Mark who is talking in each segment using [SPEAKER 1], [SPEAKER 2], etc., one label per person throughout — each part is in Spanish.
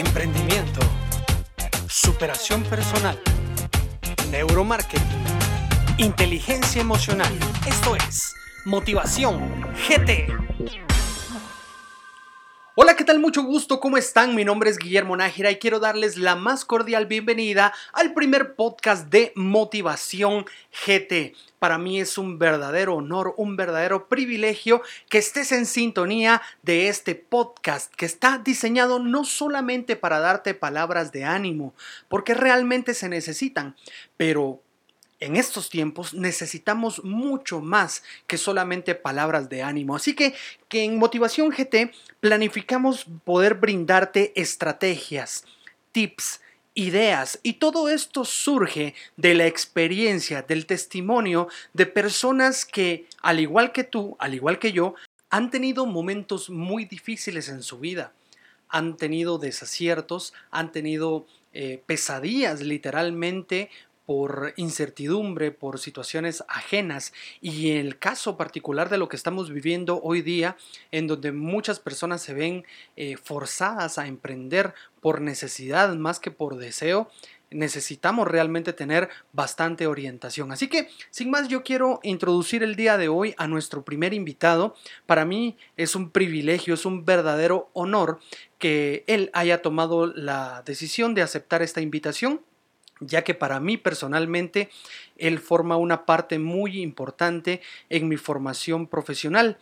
[SPEAKER 1] emprendimiento, superación personal, neuromarketing, inteligencia emocional. Esto es Motivación GT. Hola, ¿qué tal? Mucho gusto, ¿cómo están? Mi nombre es Guillermo Nájera y quiero darles la más cordial bienvenida al primer podcast de Motivación GT. Para mí es un verdadero honor, un verdadero privilegio que estés en sintonía de este podcast que está diseñado no solamente para darte palabras de ánimo, porque realmente se necesitan, pero en estos tiempos necesitamos mucho más que solamente palabras de ánimo. Así que, que en Motivación GT planificamos poder brindarte estrategias, tips, ideas y todo esto surge de la experiencia, del testimonio de personas que, al igual que tú, al igual que yo, han tenido momentos muy difíciles en su vida. Han tenido desaciertos, han tenido eh, pesadillas literalmente por incertidumbre, por situaciones ajenas y el caso particular de lo que estamos viviendo hoy día, en donde muchas personas se ven eh, forzadas a emprender por necesidad más que por deseo, necesitamos realmente tener bastante orientación. Así que, sin más, yo quiero introducir el día de hoy a nuestro primer invitado. Para mí es un privilegio, es un verdadero honor que él haya tomado la decisión de aceptar esta invitación ya que para mí personalmente él forma una parte muy importante en mi formación profesional.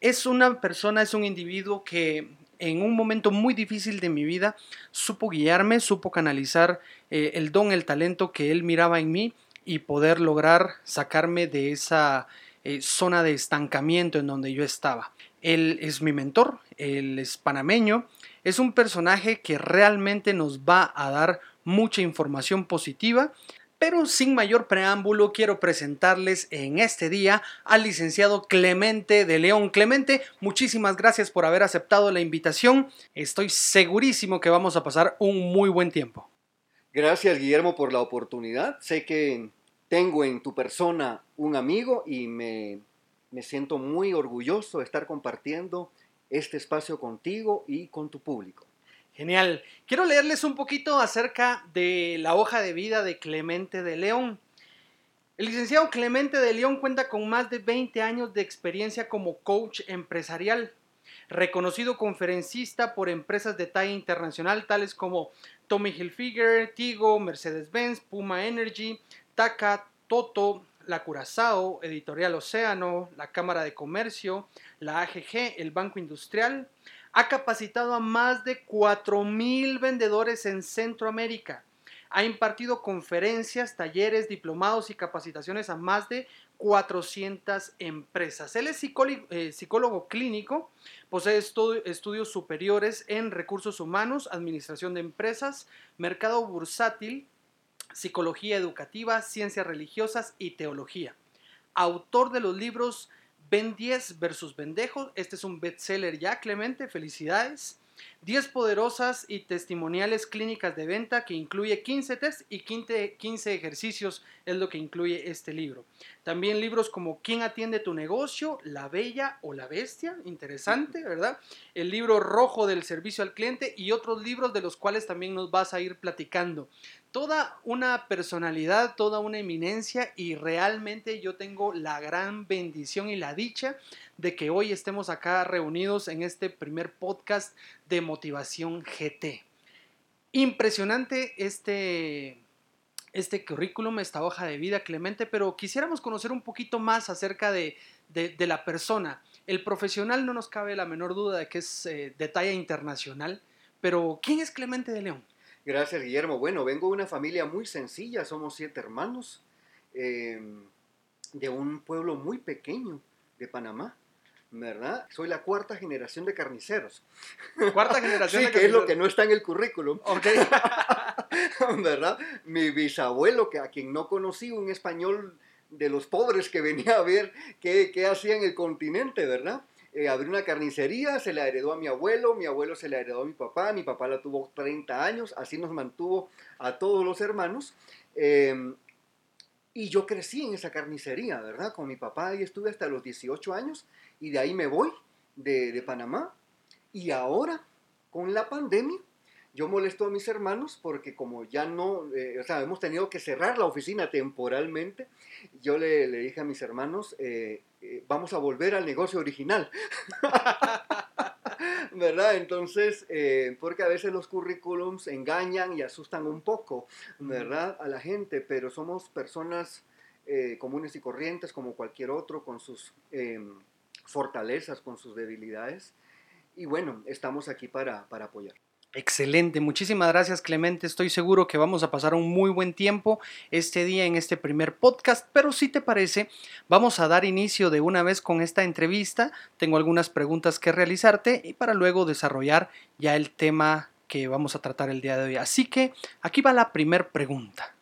[SPEAKER 1] Es una persona, es un individuo que en un momento muy difícil de mi vida supo guiarme, supo canalizar eh, el don, el talento que él miraba en mí y poder lograr sacarme de esa eh, zona de estancamiento en donde yo estaba. Él es mi mentor, él es panameño, es un personaje que realmente nos va a dar mucha información positiva. Pero sin mayor preámbulo, quiero presentarles en este día al licenciado Clemente de León. Clemente, muchísimas gracias por haber aceptado la invitación. Estoy segurísimo que vamos a pasar un muy buen tiempo.
[SPEAKER 2] Gracias, Guillermo, por la oportunidad. Sé que tengo en tu persona un amigo y me, me siento muy orgulloso de estar compartiendo este espacio contigo y con tu público.
[SPEAKER 1] Genial. Quiero leerles un poquito acerca de la hoja de vida de Clemente de León. El licenciado Clemente de León cuenta con más de 20 años de experiencia como coach empresarial, reconocido conferencista por empresas de talla internacional tales como Tommy Hilfiger, Tigo, Mercedes-Benz, Puma Energy, Taka, Toto, la Curazao, Editorial Océano, la Cámara de Comercio, la AGG, el Banco Industrial, ha capacitado a más de 4.000 vendedores en Centroamérica. Ha impartido conferencias, talleres, diplomados y capacitaciones a más de 400 empresas. Él es eh, psicólogo, clínico, posee estudios superiores en recursos humanos, administración de empresas, mercado bursátil, psicología educativa, ciencias religiosas y teología. Autor de los libros Ben 10 versus Vendejo. Este es un bestseller ya, Clemente. Felicidades. 10 poderosas y testimoniales clínicas de venta que incluye 15 test y 15, ejercicios es lo que incluye este libro. También libros como ¿Quién atiende tu negocio? La Bella o la Bestia, interesante, ¿verdad? El libro rojo del servicio al cliente y otros libros de los cuales también nos vas a ir platicando toda una personalidad, toda una eminencia y realmente yo tengo la gran bendición y la dicha de que hoy estemos acá reunidos en este primer podcast de Motivación GT. Impresionante este, este currículum, esta hoja de vida, Clemente, pero quisiéramos conocer un poquito más acerca de, la persona. El profesional no nos cabe la menor duda de que es eh, de talla internacional, pero ¿quién es Clemente de León?
[SPEAKER 2] Gracias, Guillermo. Bueno, vengo de una familia muy sencilla, somos siete hermanos, em, de un pueblo muy pequeño de Panamá. ¿Verdad? Soy la cuarta generación de carniceros.
[SPEAKER 1] Cuarta generación
[SPEAKER 2] sí, que es lo que no está en el currículum. Ok. ¿Verdad? Mi bisabuelo, que a quien no conocí, un español de los pobres que venía a ver qué, qué hacía en el continente, ¿verdad? eh, abrió una carnicería, se la heredó a mi abuelo, mi abuelo se la heredó a mi papá, mi papá la tuvo 30 años, así nos mantuvo a todos los hermanos. Em, y yo crecí en esa carnicería, ¿verdad? Con mi papá y estuve hasta los 18 años y de ahí me voy de, Panamá. Y ahora, con la pandemia, yo molesto a mis hermanos porque como ya no, eh, o sea, hemos tenido que cerrar la oficina temporalmente, yo le, le dije a mis hermanos, eh, eh, vamos a volver al negocio original. ¿Verdad? Entonces, porque a veces los currículums engañan y asustan un poco, ¿verdad? A la gente, pero somos personas comunes y corrientes como cualquier otro, con sus em, fortalezas, con sus debilidades. Y bueno, estamos aquí para, para apoyar.
[SPEAKER 1] Excelente, muchísimas gracias Clemente, estoy seguro que vamos a pasar un muy buen tiempo este día en este primer podcast, pero si te parece, vamos a dar inicio de una vez con esta entrevista, tengo algunas preguntas que realizarte y para luego desarrollar ya el tema que vamos a tratar el día de hoy. Así que aquí va la primera pregunta.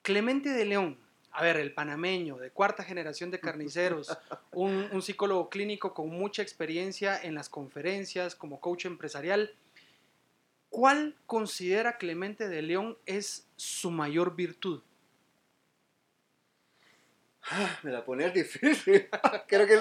[SPEAKER 1] Clemente de León, a ver, el panameño de cuarta generación de carniceros, un, un psicólogo clínico con mucha experiencia en las conferencias como coach empresarial, ¿Cuál considera Clemente de León es su mayor virtud?
[SPEAKER 2] Ah, me la pones difícil. Creo que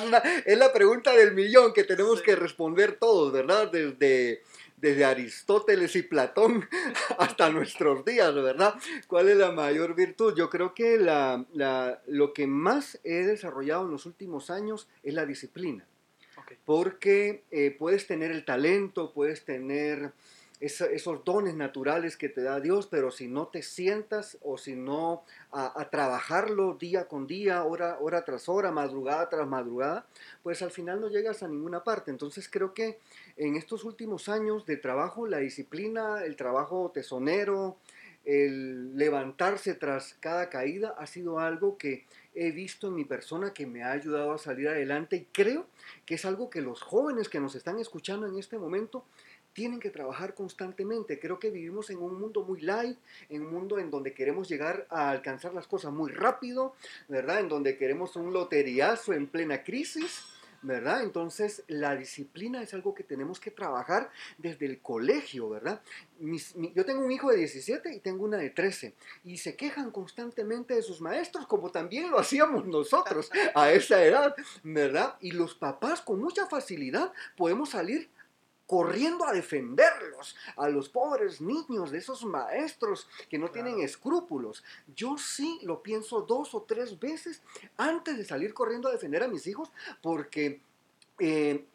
[SPEAKER 2] es, la pregunta del millón que tenemos que responder todos, ¿verdad? Desde, desde Aristóteles y Platón hasta nuestros días, ¿verdad? ¿Cuál es la mayor virtud? Yo creo que lo que más he desarrollado en los últimos años es la disciplina. Porque eh, puedes tener el talento, puedes tener esos dones naturales que te da Dios, pero si no te sientas o si no a, trabajarlo día con día, hora, hora tras hora, madrugada tras madrugada, pues al final no llegas a ninguna parte. Entonces creo que en estos últimos años de trabajo, la disciplina, el trabajo tesonero, el levantarse tras cada caída ha sido algo que he visto en mi persona que me ha ayudado a salir adelante y creo que es algo que los jóvenes que nos están escuchando en este momento tienen que trabajar constantemente. Creo que vivimos en un mundo muy light, en un mundo en donde queremos llegar a alcanzar las cosas muy rápido, ¿verdad? En donde queremos un loteriazo en plena crisis. ¿verdad? Entonces, la disciplina es algo que tenemos que trabajar desde el colegio, ¿verdad? yo tengo un hijo de 17 y tengo una de 13 y se quejan constantemente de sus maestros, como también lo hacíamos nosotros a esa edad, ¿verdad? Y los papás con mucha facilidad podemos salir corriendo a defenderlos, a los pobres niños de esos maestros que no tienen escrúpulos. Yo sí lo pienso dos o tres veces antes de salir corriendo a defender a mis hijos porque... Eh,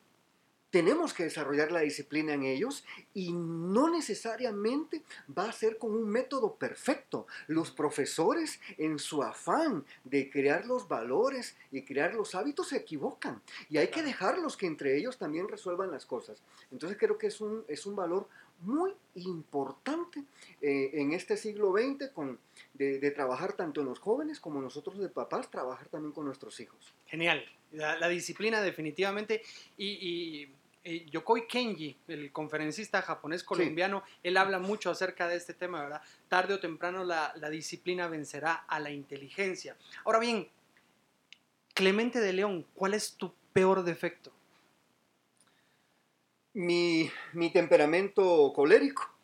[SPEAKER 2] tenemos que desarrollar la disciplina en ellos y no necesariamente va a ser con un método perfecto. Los profesores en su afán de crear los valores y crear los hábitos se equivocan y hay que dejarlos que entre ellos también resuelvan las cosas. Entonces creo que es un, es un valor muy importante eh, en este siglo XX con, de, trabajar tanto en los jóvenes como nosotros de papás, trabajar también con nuestros hijos.
[SPEAKER 1] Genial, la, disciplina definitivamente y Yokoi Kenji, el conferencista japonés colombiano, él habla mucho acerca de este tema, ¿verdad? Tarde o temprano la, disciplina vencerá a la inteligencia. Ahora bien, Clemente de León, ¿cuál es tu peor defecto?
[SPEAKER 2] mi temperamento colérico.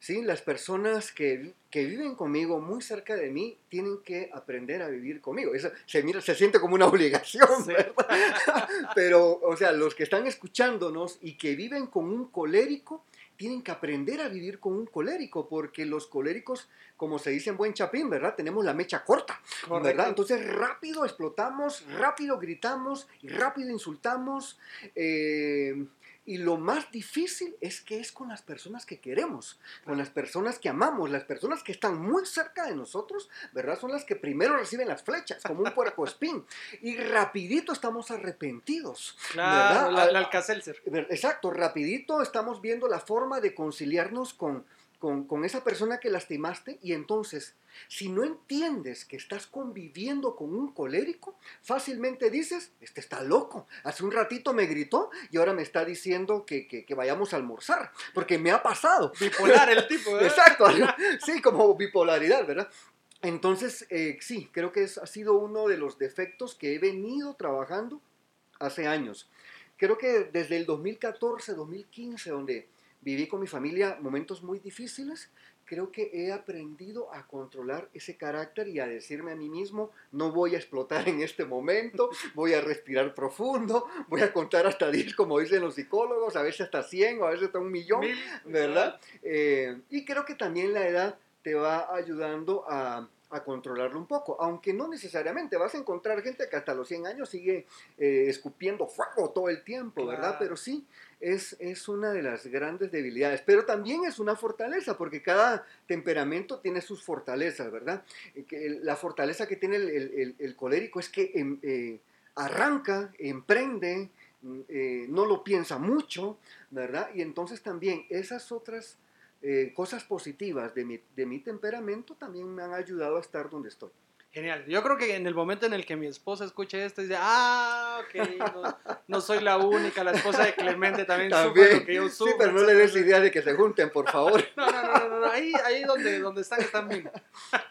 [SPEAKER 2] ¿Sí? Las personas que, viven conmigo muy cerca de mí tienen que aprender a vivir conmigo. Eso se, mira, se siente como una obligación, Pero, o sea, los que están escuchándonos y que viven con un colérico, tienen que aprender a vivir con un colérico, porque los coléricos, como se dice en buen chapín, ¿verdad? Tenemos la mecha corta, ¿verdad? Entonces rápido explotamos, rápido gritamos rápido insultamos. Eh, y lo más difícil es que es con las personas que queremos, con las personas que amamos, las personas que están muy cerca de nosotros, ¿verdad? Son las que primero reciben las flechas, como un puerco espín. Y rapidito estamos arrepentidos.
[SPEAKER 1] Claro,
[SPEAKER 2] ¿verdad?
[SPEAKER 1] la, la
[SPEAKER 2] Exacto, rapidito estamos viendo la forma de conciliarnos con, con, esa persona que lastimaste y entonces, si no entiendes que estás conviviendo con un colérico, fácilmente dices, este está loco, hace un ratito me gritó y ahora me está diciendo que, vayamos a almorzar, porque me ha pasado.
[SPEAKER 1] Bipolar el tipo,
[SPEAKER 2] ¿verdad? Exacto, sí, como bipolaridad, ¿verdad? Entonces, eh, sí, creo que es, ha sido uno de los defectos que he venido trabajando hace años. Creo que desde el 2014, 2015, donde viví con mi familia momentos muy difíciles, creo que he aprendido a controlar ese carácter y a decirme a mí mismo, no voy a explotar en este momento, voy a respirar profundo, voy a contar hasta 10, como dicen los psicólogos, a veces hasta 100 o a veces hasta un millón, ¿verdad? Eh, y creo que también la edad te va ayudando a a controlarlo un poco, aunque no necesariamente vas a encontrar gente que hasta los 100 años sigue eh, escupiendo fuego todo el tiempo, ¿verdad? Pero sí, es, es una de las grandes debilidades, pero también es una fortaleza, porque cada temperamento tiene sus fortalezas, ¿verdad? Eh, la fortaleza que tiene el, colérico es que em, eh, arranca, emprende, mm, no lo piensa mucho, ¿verdad? Y entonces también esas otras eh, cosas positivas de mi, de mi temperamento también me han ayudado a estar donde estoy.
[SPEAKER 1] Genial. Yo creo que en el momento en el que mi esposa escuche esto, dice, ah, ok, no, soy la única, la esposa de Clemente también,
[SPEAKER 2] también. que yo Sí, pero no le des idea de que se junten, por favor.
[SPEAKER 1] no, no, no, no, ahí, ahí donde, donde están, están bien.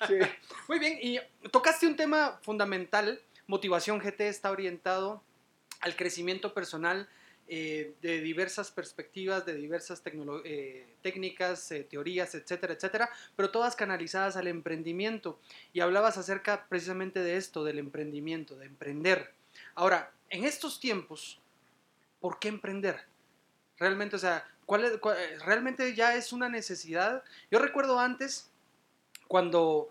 [SPEAKER 1] Sí. Muy bien, y tocaste un tema fundamental, Motivación GT está orientado al crecimiento personal eh, de diversas perspectivas, de diversas eh, técnicas, eh, teorías, etcétera, etcétera, pero todas canalizadas al emprendimiento. Y hablabas acerca precisamente de esto, del emprendimiento, de emprender. Ahora, en estos tiempos, ¿por qué emprender? Realmente, o sea, ¿cuál, realmente ya es una necesidad? Yo recuerdo antes, cuando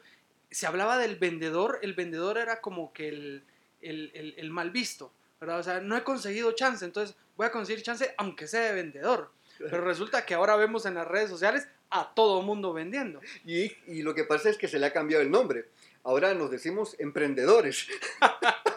[SPEAKER 1] se hablaba del vendedor, el vendedor era como que el, el, el mal visto. ¿verdad? O sea, no he conseguido chance, entonces voy a conseguir chance aunque sea de vendedor. Pero resulta que ahora vemos en las redes sociales a todo mundo vendiendo.
[SPEAKER 2] Y, y lo que pasa es que se le ha cambiado el nombre. Ahora nos decimos emprendedores.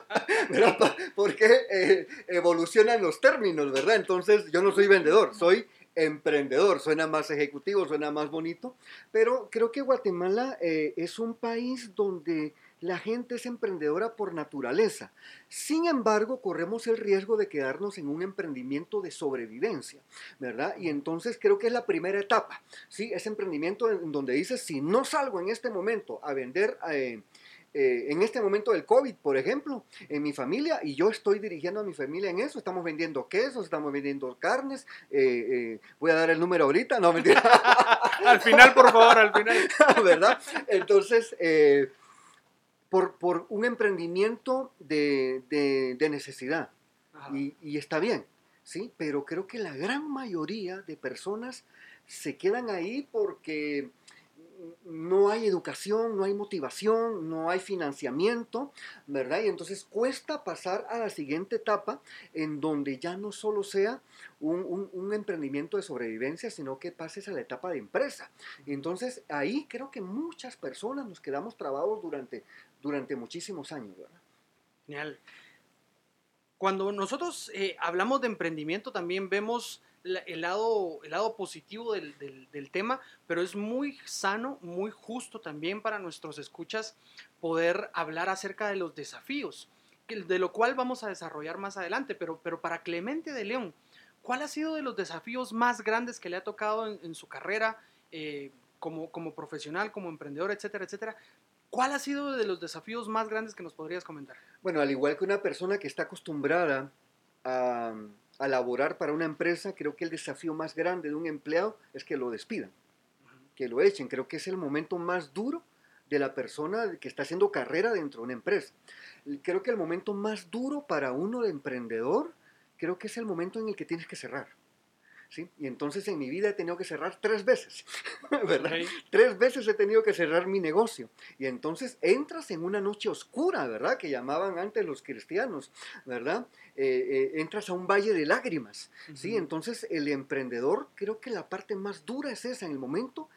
[SPEAKER 2] ¿verdad? Porque eh, evolucionan los términos, ¿verdad? Entonces yo no soy vendedor, soy emprendedor. Suena más ejecutivo, suena más bonito. Pero creo que Guatemala eh, es un país donde la gente es emprendedora por naturaleza. Sin embargo, corremos el riesgo de quedarnos en un emprendimiento de sobrevivencia, ¿verdad? Y entonces creo que es la primera etapa, ¿sí? Ese emprendimiento en donde dices, si no salgo en este momento a vender... Eh, eh, en este momento del COVID, por ejemplo, en mi familia, y yo estoy dirigiendo a mi familia en eso, estamos vendiendo quesos, estamos vendiendo carnes, eh, voy a dar el número ahorita, no mentira.
[SPEAKER 1] al final, por favor, al final.
[SPEAKER 2] ¿Verdad? Entonces, por, un emprendimiento de, necesidad. Y, y, está bien, ¿sí? Pero creo que la gran mayoría de personas se quedan ahí porque no hay educación, no hay motivación, no hay financiamiento, ¿verdad? Y entonces cuesta pasar a la siguiente etapa en donde ya no solo sea un, emprendimiento de sobrevivencia, sino que pases a la etapa de empresa. Y entonces ahí creo que muchas personas nos quedamos trabados durante, durante muchísimos años, ¿verdad?
[SPEAKER 1] Genial. Cuando nosotros eh, hablamos de emprendimiento también vemos el lado, el lado positivo del, del, tema, pero es muy sano, muy justo también para nuestros escuchas poder hablar acerca de los desafíos, de lo cual vamos a desarrollar más adelante, pero, pero para Clemente de León, ¿cuál ha sido de los desafíos más grandes que le ha tocado en, su carrera eh, como, como profesional, como emprendedor, etcétera, etcétera? ¿Cuál ha sido de los desafíos más grandes que nos podrías comentar?
[SPEAKER 2] Bueno, al igual que una persona que está acostumbrada a a laborar para una empresa, creo que el desafío más grande de un empleado es que lo despidan, que lo echen. Creo que es el momento más duro de la persona que está haciendo carrera dentro de una empresa. Creo que el momento más duro para uno de emprendedor, creo que es el momento en el que tienes que cerrar. Y entonces en mi vida he tenido que cerrar tres veces, ¿verdad? Tres veces he tenido que cerrar mi negocio. Y entonces entras en una noche oscura, ¿verdad? Que llamaban antes los cristianos, ¿verdad? Eh, eh, entras a un valle de lágrimas, ¿sí? Entonces el emprendedor, creo que la parte más dura es esa, en el momento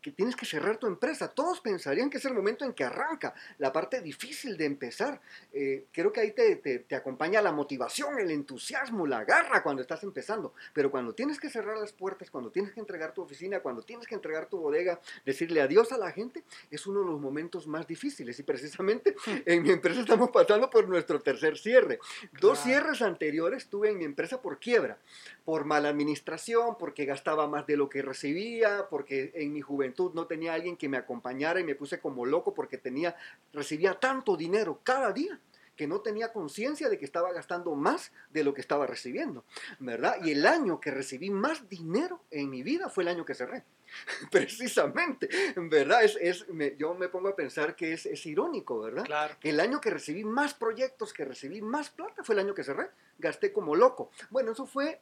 [SPEAKER 2] que tienes que cerrar tu empresa. Todos pensarían que es el momento en que arranca, la parte difícil de empezar. Eh, creo que ahí te, te, acompaña la motivación, el entusiasmo, la garra cuando estás empezando. Pero cuando tienes que cerrar las puertas, cuando tienes que entregar tu oficina, cuando tienes que entregar tu bodega, decirle adiós a la gente, es uno de los momentos más difíciles. Y precisamente en mi empresa estamos pasando por nuestro tercer cierre. Dos cierres anteriores tuve en mi empresa por quiebra, por mala administración, porque gastaba más de lo que recibía, porque en mi juventud no tenía alguien que me acompañara y me puse como loco porque tenía, recibía tanto dinero cada día que no tenía conciencia de que estaba gastando más de lo que estaba recibiendo, ¿verdad? Y el año que recibí más dinero en mi vida fue el año que cerré. Precisamente, ¿verdad? Es, es yo me pongo a pensar que es, es irónico, ¿verdad?
[SPEAKER 1] Claro.
[SPEAKER 2] Que el año que recibí más proyectos, que recibí más plata, fue el año que cerré. Gasté como loco. Bueno, eso fue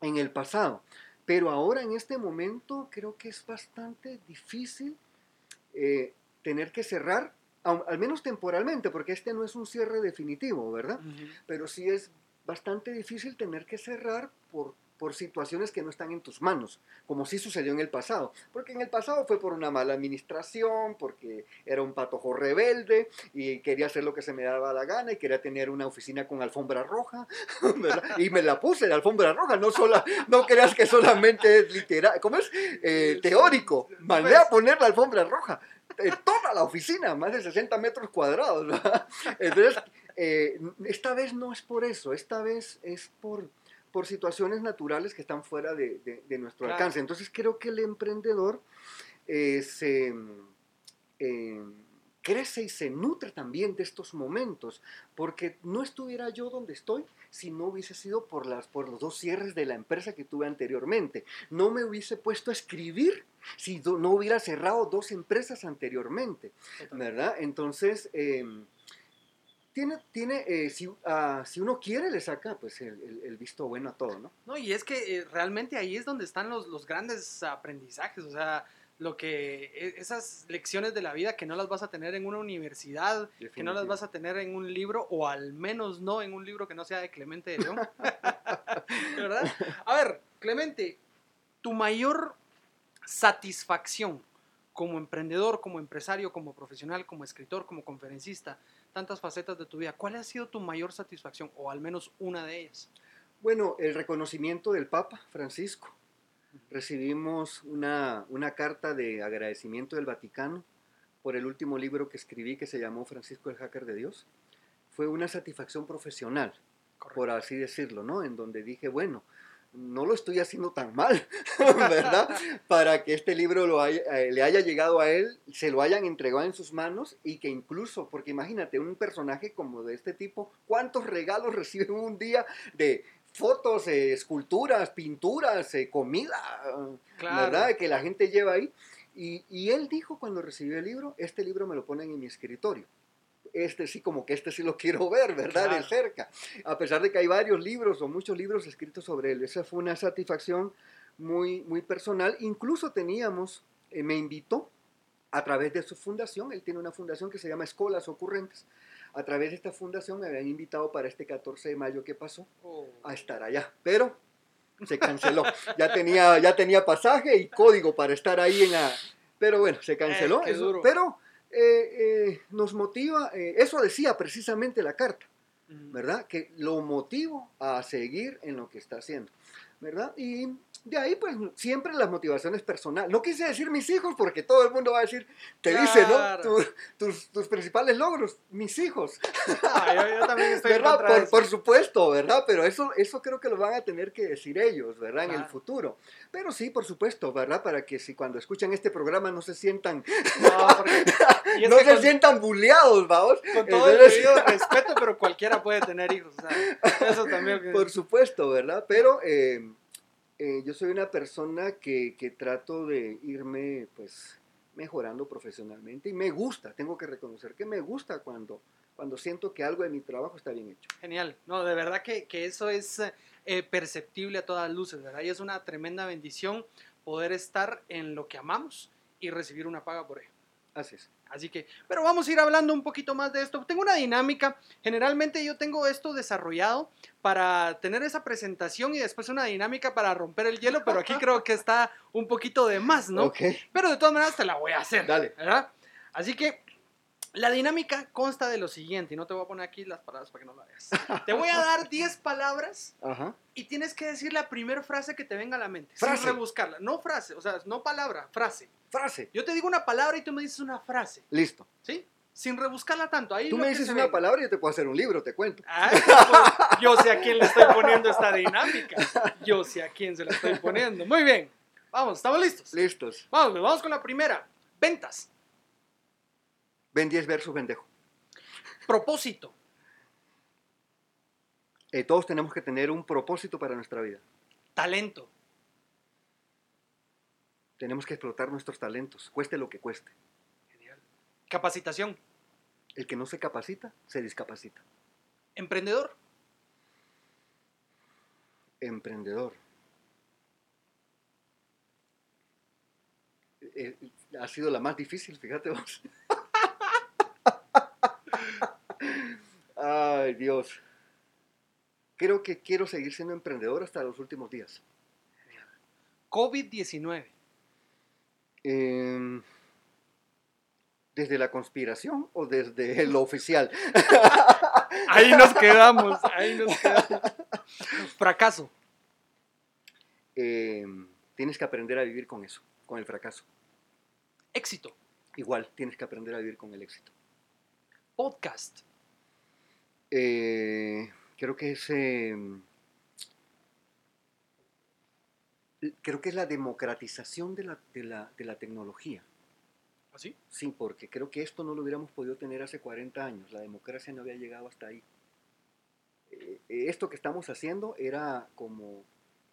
[SPEAKER 2] en el pasado. Pero ahora en este momento creo que es bastante difícil eh, tener que cerrar, al menos temporalmente, porque este no es un cierre definitivo, ¿verdad? Pero sí es bastante difícil tener que cerrar por por situaciones que no están en tus manos, como sí sucedió en el pasado. Porque en el pasado fue por una mala administración, porque era un patojo rebelde y quería hacer lo que se me daba la gana y quería tener una oficina con alfombra roja, y me la puse de alfombra roja, no, sola, no creas que solamente es literal, ¿cómo es? Eh, teórico, mandé a poner la alfombra roja. Eh, toda la oficina, más de 60 metros cuadrados. Entonces, eh, esta vez no es por eso, esta vez es por, por situaciones naturales que están fuera de, nuestro alcance. Entonces creo que el emprendedor eh, se eh, crece y se nutre también de estos momentos, porque no estuviera yo donde estoy si no hubiese sido por, las, por los dos cierres de la empresa que tuve anteriormente. No me hubiese puesto a escribir si no hubiera cerrado dos empresas anteriormente, ¿verdad? Entonces... Em, tiene, tiene eh, si, uh, si, uno quiere, le saca pues el, el, visto bueno a todo, ¿no?
[SPEAKER 1] No, y es que eh, realmente ahí es donde están los, los, grandes aprendizajes, o sea, lo que, e, esas lecciones de la vida que no las vas a tener en una universidad, que no las vas a tener en un libro, o al menos no en un libro que no sea de Clemente de León, ¿verdad? A ver, Clemente, tu mayor satisfacción como emprendedor, como empresario, como profesional, como escritor, como conferencista, tantas facetas de tu vida, ¿cuál ha sido tu mayor satisfacción o al menos una de ellas?
[SPEAKER 2] Bueno, el reconocimiento del Papa Francisco. Recibimos una, una carta de agradecimiento del Vaticano por el último libro que escribí que se llamó Francisco el Hacker de Dios. Fue una satisfacción profesional, por así decirlo, ¿no? En donde dije, bueno, no lo estoy haciendo tan mal, ¿verdad? Para que este libro lo eh, le haya llegado a él, se lo hayan entregado en sus manos y que incluso, porque imagínate, un personaje como de este tipo, ¿cuántos regalos recibe un día de fotos, eh, esculturas, pinturas, eh, comida, ¿verdad? Que la gente lleva ahí. Y, y él dijo cuando recibió el libro, este libro me lo ponen en mi escritorio este sí, como que este sí lo quiero ver, ¿verdad? De cerca. A pesar de que hay varios libros o muchos libros escritos sobre él. Esa fue una satisfacción muy, muy personal. Incluso teníamos, eh, me invitó a través de su fundación, él tiene una fundación que se llama Escolas Ocurrentes. A través de esta fundación me habían invitado para este 14 de mayo que pasó oh. a estar allá. Pero se canceló. ya, tenía, ya tenía pasaje y código para estar ahí en la... Pero bueno, se canceló. Eh, pero eh, eh, nos motiva, eh, eso decía precisamente la carta, ¿verdad? Que lo motivo a seguir en lo que está haciendo, ¿verdad? Y de ahí, pues, siempre las motivaciones personales. No quise decir mis hijos porque todo el mundo va a decir, te dice, ¿no? tus, tus, principales logros, mis hijos.
[SPEAKER 1] Ah, yo, también estoy
[SPEAKER 2] ¿verdad? Por, por, supuesto, ¿verdad? Pero eso, eso creo que lo van a tener que decir ellos, ¿verdad? En el futuro. Pero sí, por supuesto, ¿verdad? Para que si cuando escuchan este programa no se sientan, no, no se sientan bulleados, vamos.
[SPEAKER 1] Con todo el respeto, pero cualquiera puede tener hijos. Sea, eso también.
[SPEAKER 2] Por supuesto, ¿verdad? Pero... Eh, eh, yo soy una persona que, que, trato de irme pues mejorando profesionalmente y me gusta, tengo que reconocer que me gusta cuando, cuando siento que algo de mi trabajo está bien hecho.
[SPEAKER 1] Genial, no, de verdad que, que eso es eh, perceptible a todas luces, ¿verdad? Y es una tremenda bendición poder estar en lo que amamos y recibir una paga por ello.
[SPEAKER 2] Así es.
[SPEAKER 1] Así que, pero vamos a ir hablando un poquito más de esto. Tengo una dinámica. Generalmente yo tengo esto desarrollado para tener esa presentación y después una dinámica para romper el hielo, pero aquí creo que está un poquito de más, ¿no?
[SPEAKER 2] Ok.
[SPEAKER 1] Pero de todas maneras te la voy a hacer.
[SPEAKER 2] Dale.
[SPEAKER 1] ¿Verdad? Así que la dinámica consta de lo siguiente, y no te voy a poner aquí las palabras para que no la veas. Te voy a dar 10 palabras y tienes que decir la primera frase que te venga a la mente,
[SPEAKER 2] frase.
[SPEAKER 1] sin rebuscarla. No frase, o sea, no palabra, frase.
[SPEAKER 2] Frase.
[SPEAKER 1] Yo te digo una palabra y tú me dices una frase.
[SPEAKER 2] Listo.
[SPEAKER 1] ¿Sí? Sin rebuscarla tanto. Ahí
[SPEAKER 2] tú me dices una palabra y yo te puedo hacer un libro, te cuento.
[SPEAKER 1] Ah, pues, yo sé a quién le estoy poniendo esta dinámica. Yo sé a quién se la estoy poniendo. Muy bien. Vamos, ¿estamos listos?
[SPEAKER 2] Listos.
[SPEAKER 1] Vamos, vamos con la primera. Ventas.
[SPEAKER 2] Ben 10 versus Vendejo.
[SPEAKER 1] Propósito.
[SPEAKER 2] Eh, todos tenemos que tener un propósito para nuestra vida.
[SPEAKER 1] Talento.
[SPEAKER 2] Tenemos que explotar nuestros talentos, cueste lo que cueste.
[SPEAKER 1] Genial. Capacitación.
[SPEAKER 2] El que no se capacita, se discapacita.
[SPEAKER 1] Emprendedor.
[SPEAKER 2] Emprendedor. Eh, ha sido la más difícil, fíjate vos. Ay, Dios. Creo que quiero seguir siendo emprendedor hasta los últimos días.
[SPEAKER 1] COVID-19.
[SPEAKER 2] Em, ¿Desde la conspiración o desde lo oficial?
[SPEAKER 1] ahí nos quedamos, ahí nos quedamos. Fracaso.
[SPEAKER 2] Em, tienes que aprender a vivir con eso, con el fracaso.
[SPEAKER 1] Éxito.
[SPEAKER 2] Igual, tienes que aprender a vivir con el éxito.
[SPEAKER 1] Podcast.
[SPEAKER 2] Eh, creo que es... creo que es la democratización de la, de la, de la tecnología.
[SPEAKER 1] ¿Así?
[SPEAKER 2] Sí, porque creo que esto no lo hubiéramos podido tener hace 40 años. La democracia no había llegado hasta ahí. Eh, esto que estamos haciendo era como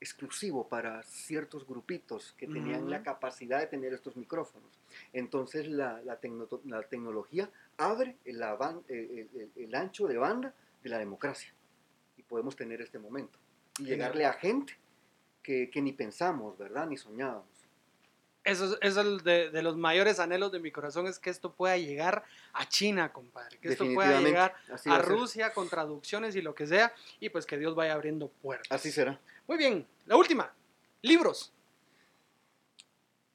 [SPEAKER 2] exclusivo para ciertos grupitos que tenían la
[SPEAKER 1] Ujú.
[SPEAKER 2] capacidad de tener estos micrófonos. Entonces la, la tecno- la tecnología abre el, avan- el- el- el ancho de banda de la democracia y podemos tener este momento y llegarle a gente que, que ni pensamos, ¿verdad? Ni soñábamos.
[SPEAKER 1] Eso, es- eso es el de, de los mayores anhelos de mi corazón, es que esto pueda llegar a China, compadre. Que esto pueda llegar a
[SPEAKER 2] a.
[SPEAKER 1] Rusia con traducciones y lo que sea, y pues que Dios vaya abriendo puertas.
[SPEAKER 2] Así será.
[SPEAKER 1] Muy bien, la última, libros.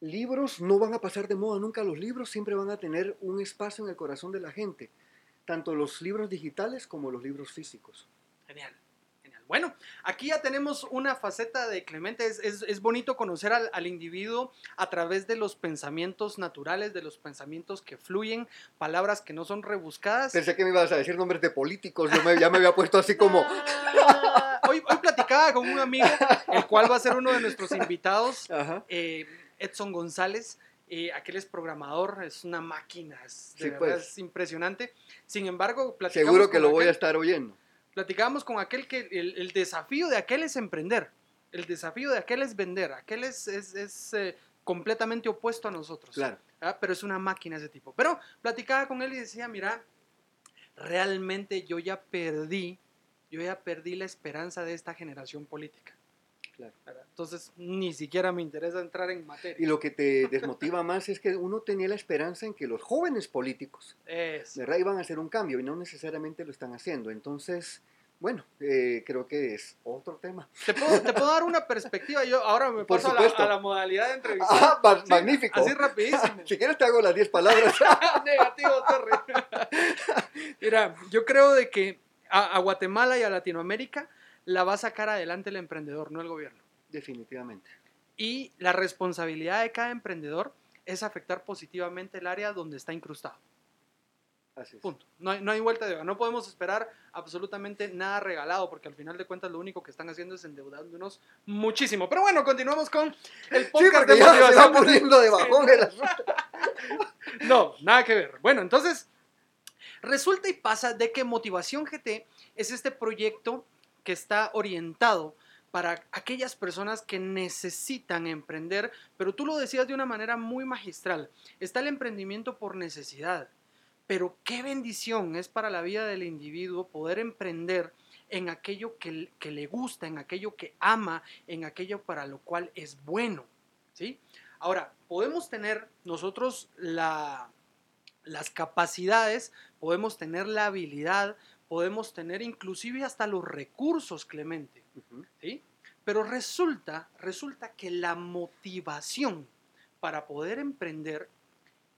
[SPEAKER 2] Libros no van a pasar de moda nunca, los libros siempre van a tener un espacio en el corazón de la gente, tanto los libros digitales como los libros físicos.
[SPEAKER 1] Genial. Bueno, aquí ya tenemos una faceta de Clemente. Es, es- es bonito conocer al, al individuo a través de los pensamientos naturales, de los pensamientos que fluyen, palabras que no son rebuscadas.
[SPEAKER 2] Pensé que me ibas a decir nombres de políticos, yo me- ya me había puesto así como...
[SPEAKER 1] Hoy, hoy platicaba con un amigo, el cual va a ser uno de nuestros invitados, eh, Edson González. eh, aquel es programador, es una máquina, es, de
[SPEAKER 2] Sí,
[SPEAKER 1] verdad
[SPEAKER 2] pues.
[SPEAKER 1] es impresionante. Sin embargo, platicamos
[SPEAKER 2] Seguro que
[SPEAKER 1] con
[SPEAKER 2] lo voy a estar oyendo.
[SPEAKER 1] Platicábamos con aquel que el, el desafío de aquel es emprender, el desafío de aquel es vender, aquel es, es- es, eh, completamente opuesto a nosotros.
[SPEAKER 2] Claro.
[SPEAKER 1] ¿ah? Pero es una máquina ese tipo. Pero platicaba con él y decía, mira, realmente yo ya perdí, yo ya perdí la esperanza de esta generación política.
[SPEAKER 2] Claro.
[SPEAKER 1] Entonces, ni siquiera me interesa entrar en materia.
[SPEAKER 2] Y lo que te desmotiva más es que uno tenía la esperanza en que los jóvenes políticos ¿verdad? iban a hacer un cambio y no necesariamente lo están haciendo. Entonces, bueno, eh, creo que es otro tema.
[SPEAKER 1] ¿Te, puedo, te puedo dar una perspectiva. Yo ahora me
[SPEAKER 2] Por
[SPEAKER 1] paso a la,
[SPEAKER 2] supuesto.
[SPEAKER 1] a la modalidad de entrevista.
[SPEAKER 2] Ah, ma-
[SPEAKER 1] Sí,
[SPEAKER 2] magnífico.
[SPEAKER 1] Así rapidísimo.
[SPEAKER 2] Si quieres te hago las 10 palabras.
[SPEAKER 1] Negativo, Torre. Mira, yo creo de que a, a Guatemala y a Latinoamérica la va a sacar adelante el emprendedor, no el gobierno.
[SPEAKER 2] Definitivamente.
[SPEAKER 1] Y la responsabilidad de cada emprendedor es afectar positivamente el área donde está incrustado.
[SPEAKER 2] Así es.
[SPEAKER 1] Punto. No hay, no hay vuelta de hoja. No podemos esperar absolutamente nada regalado, porque al final de cuentas lo único que están haciendo es endeudándonos muchísimo. Pero bueno, continuamos con el
[SPEAKER 2] Sí,
[SPEAKER 1] podcast
[SPEAKER 2] porque
[SPEAKER 1] de
[SPEAKER 2] ya se va
[SPEAKER 1] motivación.
[SPEAKER 2] poniendo de bajón el asunto.
[SPEAKER 1] No, nada que ver. Bueno, entonces, resulta y pasa de que Motivación GT es este proyecto que está orientado para aquellas personas que necesitan emprender, pero tú lo decías de una manera muy magistral. Está el emprendimiento por necesidad, pero qué bendición es para la vida del individuo poder emprender en aquello que, le gusta, en aquello que ama, en aquello para lo cual es bueno. ¿sí? Ahora, podemos tener nosotros la, las capacidades, podemos tener la habilidad, podemos tener inclusive hasta los recursos, Clemente. ¿sí? Pero resulta, resulta que la motivación para poder emprender,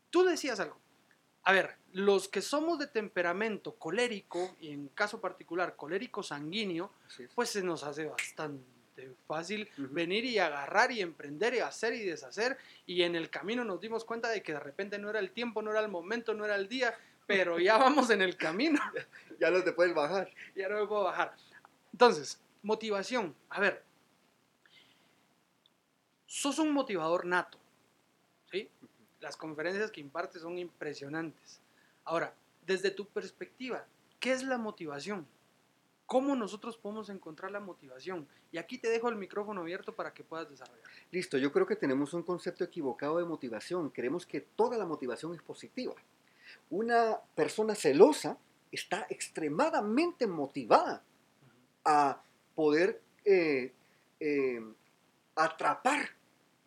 [SPEAKER 1] tú decías algo. A ver, los que somos de temperamento colérico, y en caso particular colérico sanguíneo, pues se nos hace bastante fácil venir y agarrar y emprender y hacer y deshacer. Y en el camino nos dimos cuenta de que de repente no era el tiempo, no era el momento, no era el día, pero ya vamos en el camino.
[SPEAKER 2] Ya no te puedes bajar.
[SPEAKER 1] ya no me puedo bajar. Entonces, motivación. A ver, sos un motivador nato. ¿Sí? Las conferencias que impartes son impresionantes. Ahora, desde tu perspectiva, ¿qué es la motivación? ¿Cómo nosotros podemos encontrar la motivación? Y aquí te dejo el micrófono abierto para que puedas desarrollar.
[SPEAKER 2] Listo, yo creo que tenemos un concepto equivocado de motivación. Creemos que toda la motivación es positiva. Una persona celosa está extremadamente motivada a poder eh, eh, atrapar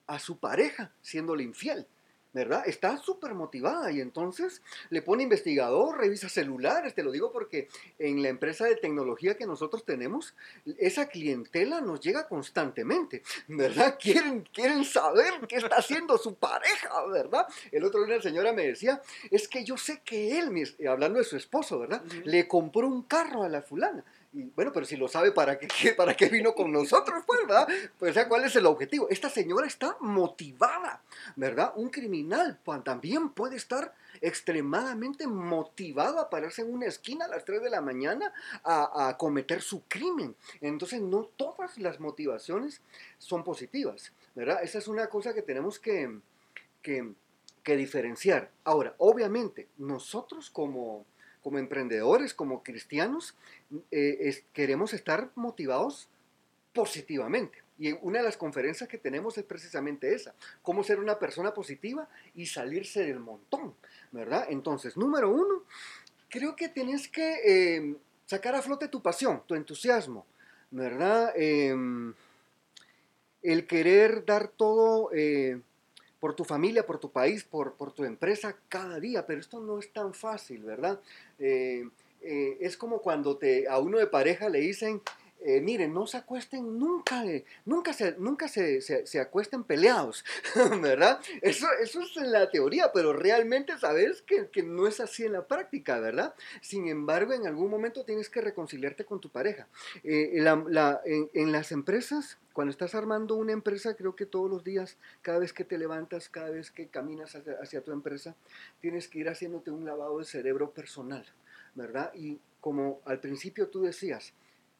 [SPEAKER 2] a su pareja siéndole infiel. ¿Verdad? Está súper motivada y entonces le pone investigador, revisa celulares, te lo digo porque en la empresa de tecnología que nosotros tenemos, esa clientela nos llega constantemente, ¿verdad? Quieren, quieren saber qué está haciendo su pareja, ¿verdad? El otro día la señora me decía, es que yo sé que él, hablando de su esposo, ¿verdad? Le compró un carro a la fulana. Y bueno, pero si lo sabe, ¿para qué, ¿para qué vino con nosotros? Pues, ¿verdad? Pues, ¿cuál es el objetivo? Esta señora está motivada, ¿verdad? Un criminal también puede estar extremadamente motivado a pararse en una esquina a las 3 de la mañana a, cometer su crimen. Entonces, no todas las motivaciones son positivas, ¿verdad? Esa es una cosa que tenemos que, que, que diferenciar. Ahora, obviamente, nosotros como como emprendedores, como cristianos, eh, queremos estar motivados positivamente. Y una de las conferencias que tenemos es precisamente esa, cómo ser una persona positiva y salirse del montón, ¿verdad? Entonces, número uno, creo que tienes que em, sacar a flote tu pasión, tu entusiasmo, ¿verdad? Em, el querer dar todo eh, por tu familia, por tu país, por, por tu empresa cada día, pero esto no es tan fácil, ¿verdad? Eh, eh, es como cuando te, a uno de pareja le dicen, eh, miren, no se acuesten nunca, nunca, se, nunca se, se, acuesten peleados, ¿verdad? Eso, eso es en la teoría, pero realmente sabes que, que, no es así en la práctica, ¿verdad? Sin embargo, en algún momento tienes que reconciliarte con tu pareja. en, en, las empresas, cuando estás armando una empresa, creo que todos los días, cada vez que te levantas, cada vez que caminas hacia, hacia tu empresa, tienes que ir haciéndote un lavado de cerebro personal, ¿verdad? Y como al principio tú decías,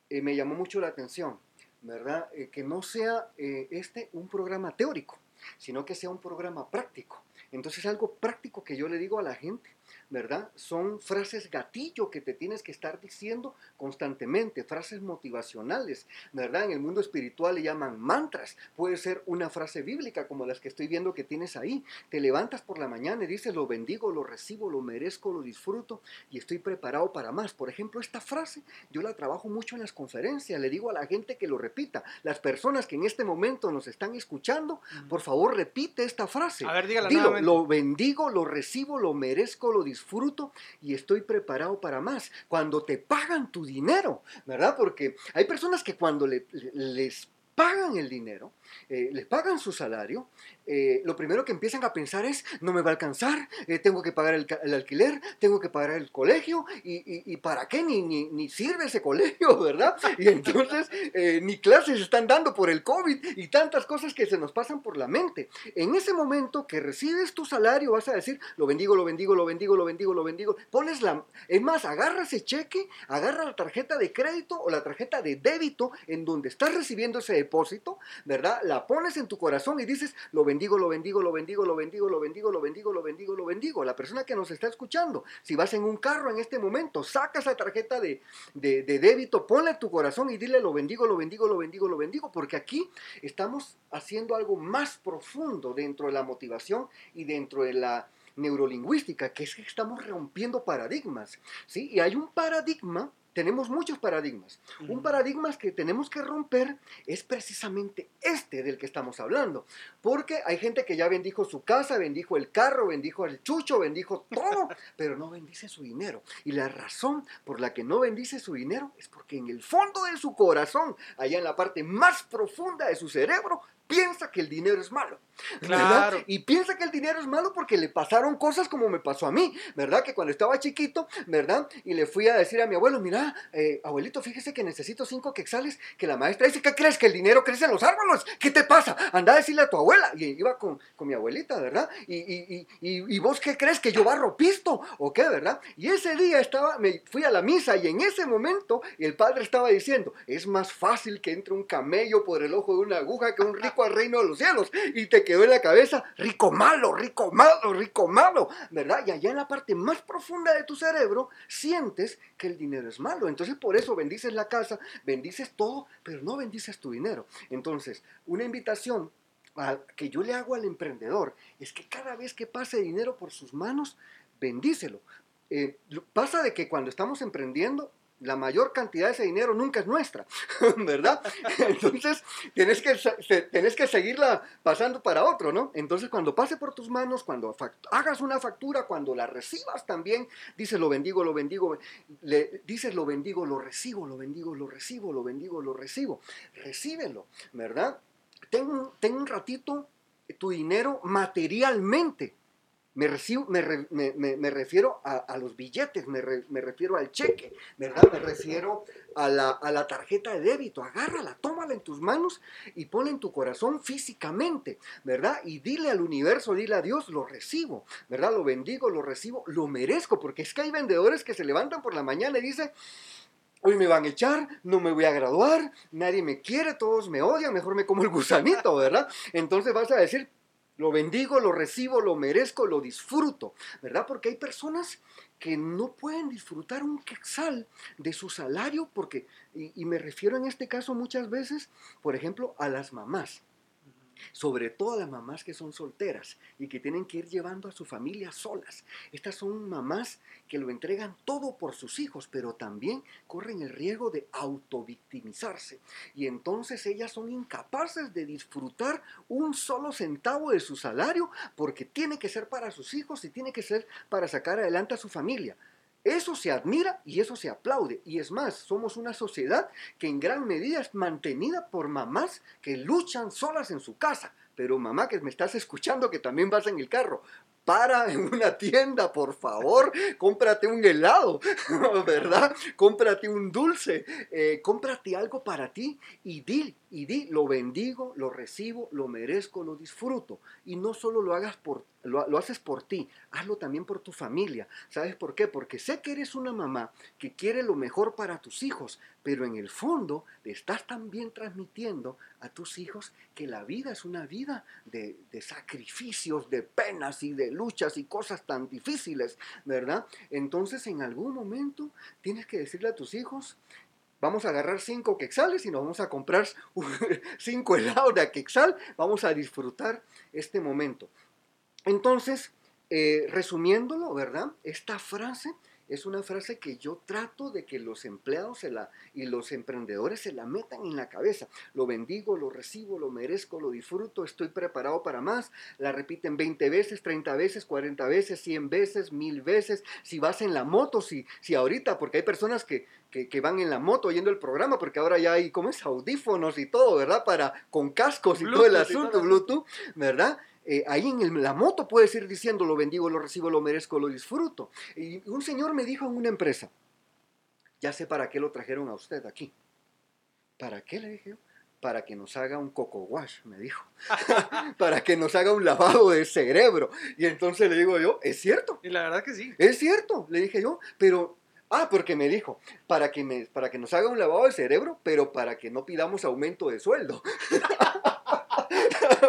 [SPEAKER 2] eh, me llamó mucho la atención, ¿verdad? Eh, que no sea eh, este un programa teórico, sino que sea un programa práctico. Entonces algo práctico que yo le digo a la gente, ¿verdad? Son frases gatillo que te tienes que estar diciendo constantemente, frases motivacionales, ¿verdad? En el mundo espiritual le llaman mantras. Puede ser una frase bíblica como las que estoy viendo que tienes ahí. Te levantas por la mañana y dices, lo bendigo, lo recibo, lo merezco, lo disfruto y estoy preparado para más. Por ejemplo, esta frase yo la trabajo mucho en las conferencias, le digo a la gente que lo repita. Las personas que en este momento nos están escuchando, por favor repite esta frase. A ver, dígala Dilo, lo bendigo, lo recibo, lo merezco, lo disfruto disfruto y estoy preparado para más. Cuando te pagan tu dinero, ¿verdad? Porque hay personas que cuando les pagan el dinero, eh, les pagan su salario, eh, lo primero que empiezan a pensar es, no me va a alcanzar, eh, tengo que pagar el, alquiler, tengo que pagar el colegio, y, para qué ni, ni, sirve ese colegio, ¿verdad? Y entonces ni clases están dando por el COVID y tantas cosas que se nos pasan por la mente. En ese momento que recibes tu salario, vas a decir, lo bendigo, lo bendigo, lo bendigo, lo bendigo, lo bendigo, pones la... Es más, agarra ese cheque, agarra la tarjeta de crédito o la tarjeta de débito en donde estás recibiendo ese depósito, ¿verdad? La pones en tu corazón y dices, lo bendigo, lo bendigo, lo bendigo, lo bendigo, lo bendigo, lo bendigo, lo bendigo, lo bendigo. La persona que nos está escuchando, si vas en un carro en este momento, saca esa tarjeta de, de, débito, ponle tu corazón y dile, lo bendigo, lo bendigo, lo bendigo, lo bendigo, porque aquí estamos haciendo algo más profundo dentro de la motivación y dentro de la neurolingüística, que es que estamos rompiendo paradigmas, ¿sí? Y hay un paradigma tenemos muchos paradigmas. Un paradigma que tenemos que romper es precisamente este del que estamos hablando. Porque hay gente que ya bendijo su casa, bendijo el carro, bendijo el chucho, bendijo todo, pero no bendice su dinero. Y la razón por la que no bendice su dinero es porque en el fondo de su corazón, allá en la parte más profunda de su cerebro, piensa que el dinero es malo. Claro. Y piensa que el dinero es malo porque le pasaron cosas como me pasó a mí, ¿verdad? Que cuando estaba chiquito, ¿verdad? Y le fui a decir a mi abuelo, mira, eh, abuelito, fíjese que necesito cinco quexales, que la maestra dice, ¿qué crees? Que el dinero crece en los árboles. ¿Qué te pasa? Anda a decirle a tu abuela. Y iba con, con mi abuelita, ¿verdad? Y, y, y, y, vos qué crees? ¿Que yo barro pisto? ¿O qué, verdad? Y ese día estaba, me fui a la misa y en ese momento el padre estaba diciendo, es más fácil que entre un camello por el ojo de una aguja que un rico al reino de los cielos. Y te quedó en la cabeza, rico malo, rico malo, rico malo, ¿verdad? Y allá en la parte más profunda de tu cerebro sientes que el dinero es malo. Entonces por eso bendices la casa, bendices todo, pero no bendices tu dinero. Entonces, una invitación que yo le hago al emprendedor es que cada vez que pase dinero por sus manos, bendícelo. Eh, pasa de que cuando estamos emprendiendo, la mayor cantidad de ese dinero nunca es nuestra, ¿verdad? Entonces, tienes que, que seguirla pasando para otro, ¿no? Entonces, cuando pase por tus manos, cuando hagas una factura, cuando la recibas también, dices lo bendigo, lo bendigo, le, dices lo bendigo, lo recibo, lo bendigo, lo recibo, lo bendigo, lo recibo. Recíbelo, ¿verdad? Ten, ten un ratito tu dinero materialmente me, refiero a, los billetes, me, refiero al cheque, ¿verdad? Me refiero a la, tarjeta de débito. Agárrala, tómala en tus manos y ponla en tu corazón físicamente, ¿verdad? Y dile al universo, dile a Dios, lo recibo, ¿verdad? Lo bendigo, lo recibo, lo merezco, porque es que hay vendedores que se levantan por la mañana y dicen, Hoy me van a echar, no me voy a graduar, nadie me quiere, todos me odian, mejor me como el gusanito, ¿verdad? Entonces vas a decir, lo bendigo, lo recibo, lo merezco, lo disfruto, ¿verdad? Porque hay personas que no pueden disfrutar un quexal de su salario porque, y, y me refiero en este caso muchas veces, por ejemplo, a las mamás sobre todo las mamás que son solteras y que tienen que ir llevando a su familia solas. Estas son mamás que lo entregan todo por sus hijos, pero también corren el riesgo de autovictimizarse. Y entonces ellas son incapaces de disfrutar un solo centavo de su salario porque tiene que ser para sus hijos y tiene que ser para sacar adelante a su familia. Eso se admira y eso se aplaude. Y es más, somos una sociedad que en gran medida es mantenida por mamás que luchan solas en su casa. Pero mamá que me estás escuchando que también vas en el carro, para en una tienda, por favor, cómprate un helado, ¿verdad? Cómprate un dulce, eh, cómprate algo para ti y di, y di, lo bendigo, lo recibo, lo merezco, lo disfruto. Y no solo lo hagas por lo, haces por ti, hazlo también por tu familia. ¿Sabes por qué? Porque sé que eres una mamá que quiere lo mejor para tus hijos, pero en el fondo le estás también transmitiendo a tus hijos que la vida es una vida de, de sacrificios, de penas y de luchas y cosas tan difíciles, ¿verdad? Entonces en algún momento tienes que decirle a tus hijos, vamos a agarrar cinco quexales y nos vamos a comprar cinco helados de quexal, vamos a disfrutar este momento. Entonces, eh, resumiéndolo, ¿verdad? Esta frase es una frase que yo trato de que los empleados y los emprendedores se la metan en la cabeza. Lo bendigo, lo recibo, lo merezco, lo disfruto, estoy preparado para más. La repiten 20 veces, 30 veces, 40 veces, 100 veces, 1000 veces. Si vas en la moto, si, si ahorita, porque hay personas que, que, van en la moto oyendo el programa, porque ahora ya hay, ¿cómo es? Audífonos y todo, ¿verdad? Para, con cascos y todo el asunto, Bluetooth, ¿verdad? Eh, ahí en la moto puedes ir diciendo, lo bendigo, lo recibo, lo merezco, lo disfruto. Y un señor me dijo en una empresa, ya sé para qué lo trajeron a usted aquí. ¿Para qué le dije yo? Para que nos haga un coco wash, me dijo. para que nos haga un lavado de cerebro. Y entonces le digo yo, es cierto.
[SPEAKER 1] Y la verdad que sí.
[SPEAKER 2] Es cierto, le dije yo, pero Ah, porque me dijo, para que, me, para que nos haga un lavado de cerebro, pero para que no pidamos aumento de sueldo.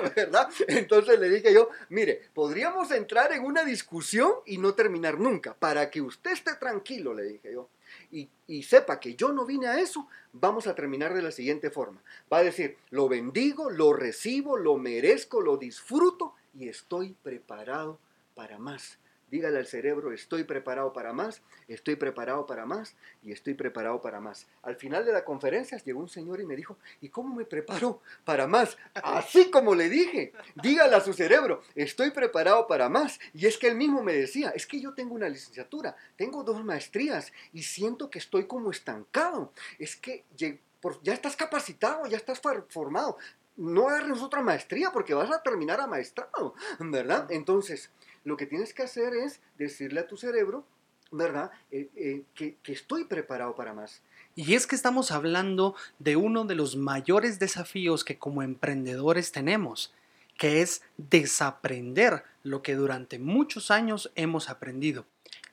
[SPEAKER 2] Entonces le dije yo, mire, podríamos entrar en una discusión y no terminar nunca. Para que usted esté tranquilo, le dije yo, y, sepa que yo no vine a eso, vamos a terminar de la siguiente forma. Va a decir, lo bendigo, lo recibo, lo merezco, lo disfruto y estoy preparado para más. Dígale al cerebro, estoy preparado para más, estoy preparado para más y estoy preparado para más. Al final de la conferencia llegó un señor y me dijo, ¿y cómo me preparo para más? Así como le dije, dígale a su cerebro, estoy preparado para más. Y es que él mismo me decía, es que yo tengo una licenciatura, tengo dos maestrías y siento que estoy como estancado. Es que ya estás capacitado, ya estás formado. No agarres otra maestría porque vas a terminar amaestrado, ¿verdad? Entonces, lo que tienes que hacer es decirle a tu cerebro, ¿verdad? Eh, eh, que, que estoy preparado para más.
[SPEAKER 1] Y es que estamos hablando de uno de los mayores desafíos que como emprendedores tenemos, que es desaprender lo que durante muchos años hemos aprendido.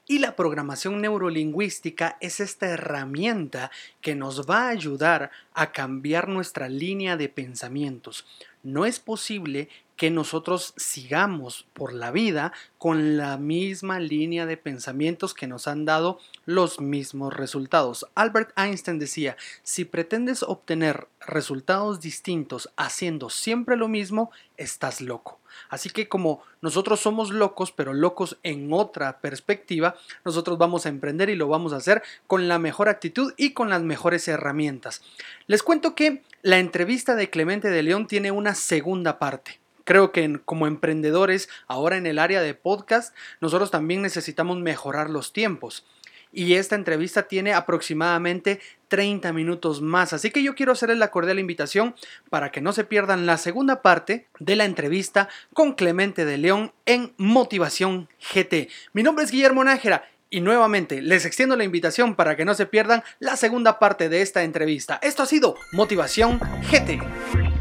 [SPEAKER 1] Y la programación neurolingüística es esta herramienta que nos va a ayudar a cambiar nuestra línea de pensamientos. No es posible que nosotros sigamos por la vida con la misma línea de pensamientos que nos han dado los mismos resultados. Albert Einstein decía, si pretendes obtener resultados distintos haciendo siempre lo mismo, estás loco. Así que como nosotros somos locos, pero locos en otra perspectiva, nosotros vamos a emprender y lo vamos a hacer con la mejor actitud y con las mejores herramientas. Les cuento que la entrevista de Clemente de León tiene una segunda parte. Creo que como emprendedores, ahora en el área de podcast, nosotros también necesitamos mejorar los tiempos. Y esta entrevista tiene aproximadamente 30 minutos más. Así que yo quiero hacerles la cordial invitación para que no se pierdan la segunda parte de la entrevista con Clemente de León en Motivación GT. Mi nombre es Guillermo Nájera y nuevamente les extiendo la invitación para que no se pierdan la segunda parte de esta entrevista. Esto ha sido Motivación GT.